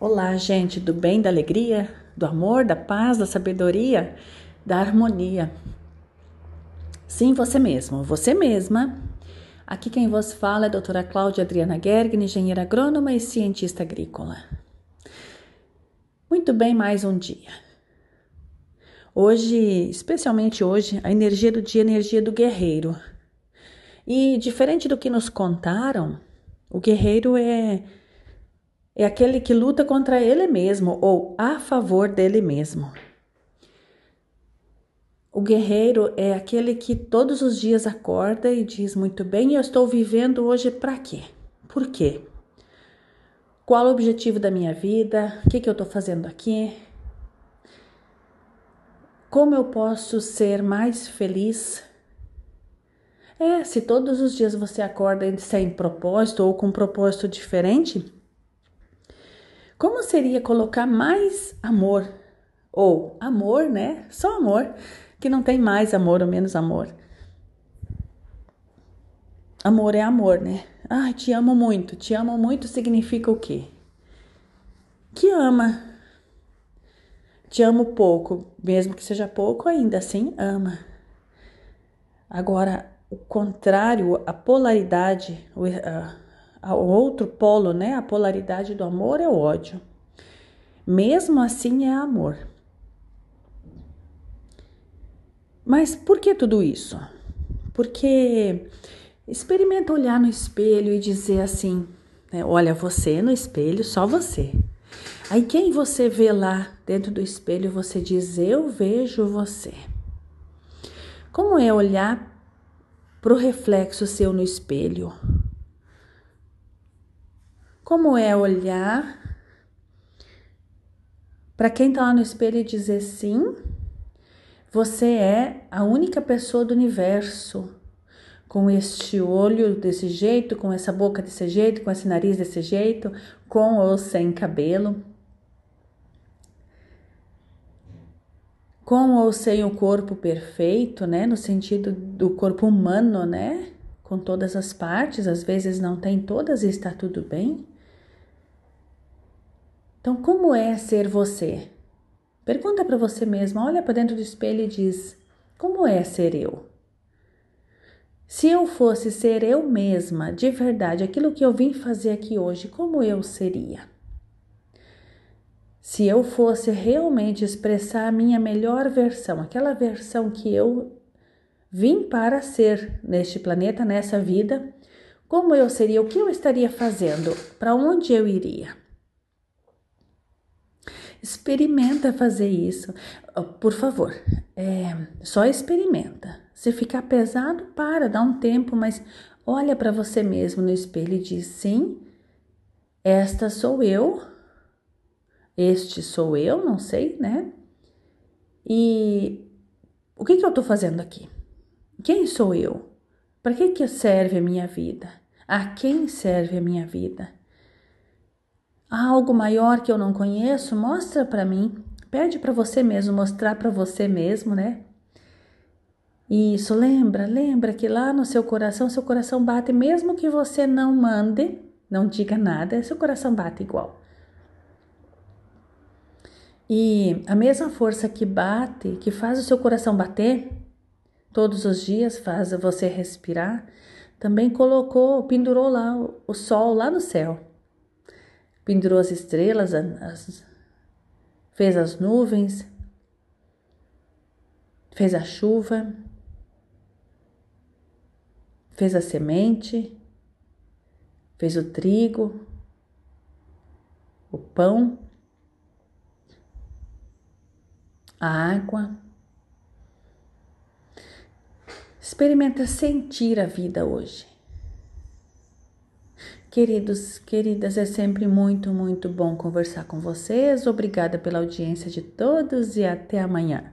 Olá, gente do bem, da alegria, do amor, da paz, da sabedoria, da harmonia. Sim, você mesmo, você mesma. Aqui quem vos fala é a doutora Cláudia Adriana Gergen, engenheira agrônoma e cientista agrícola. Muito bem, mais um dia. Hoje, especialmente hoje, a energia do dia é a energia do guerreiro. E diferente do que nos contaram, o guerreiro é é aquele que luta contra ele mesmo ou a favor dele mesmo. O guerreiro é aquele que todos os dias acorda e diz muito bem, eu estou vivendo hoje para quê? Por quê? Qual o objetivo da minha vida? O que, que eu estou fazendo aqui? Como eu posso ser mais feliz? É, se todos os dias você acorda sem propósito ou com um propósito diferente, como seria colocar mais amor? Ou amor, né? Só amor, que não tem mais amor ou menos amor. Amor é amor, né? Ai, te amo muito. Te amo muito significa o quê? Que ama. Te amo pouco, mesmo que seja pouco, ainda assim ama. Agora, o contrário, a polaridade, o outro polo, né? A polaridade do amor é o ódio. Mesmo assim é amor. Mas por que tudo isso? Porque experimenta olhar no espelho e dizer assim: né, olha, você no espelho, só você. Aí quem você vê lá dentro do espelho, você diz: eu vejo você. Como é olhar para o reflexo seu no espelho? Como é olhar para quem está lá no espelho e dizer sim, você é a única pessoa do universo com este olho desse jeito, com essa boca desse jeito, com esse nariz desse jeito, com ou sem cabelo. Com ou sem o corpo perfeito, né? No sentido do corpo humano, né? Com todas as partes, às vezes não tem todas e está tudo bem. Então, como é ser você? Pergunta para você mesma, olha para dentro do espelho e diz: como é ser eu? Se eu fosse ser eu mesma, de verdade, aquilo que eu vim fazer aqui hoje, como eu seria? Se eu fosse realmente expressar a minha melhor versão, aquela versão que eu vim para ser neste planeta, nessa vida, como eu seria? O que eu estaria fazendo? Para onde eu iria? Experimenta fazer isso. Por favor, é, só experimenta. Se ficar pesado, para, dá um tempo, mas olha para você mesmo no espelho e diz: sim, esta sou eu, este sou eu, não sei, né? E o que, que eu estou fazendo aqui? Quem sou eu? Para que, que serve a minha vida? A quem serve a minha vida? Há algo maior que eu não conheço? Mostra para mim. Pede para você mesmo mostrar para você mesmo, né? Isso, lembra, lembra que lá no seu coração, seu coração bate, mesmo que você não mande, não diga nada, seu coração bate igual. E a mesma força que bate, que faz o seu coração bater, todos os dias faz você respirar, também colocou, pendurou lá o sol lá no céu pendurou as estrelas, as, fez as nuvens, fez a chuva, fez a semente, fez o trigo, o pão, a água. Experimenta sentir a vida hoje. Queridos, queridas, é sempre muito, muito bom conversar com vocês. Obrigada pela audiência de todos e até amanhã.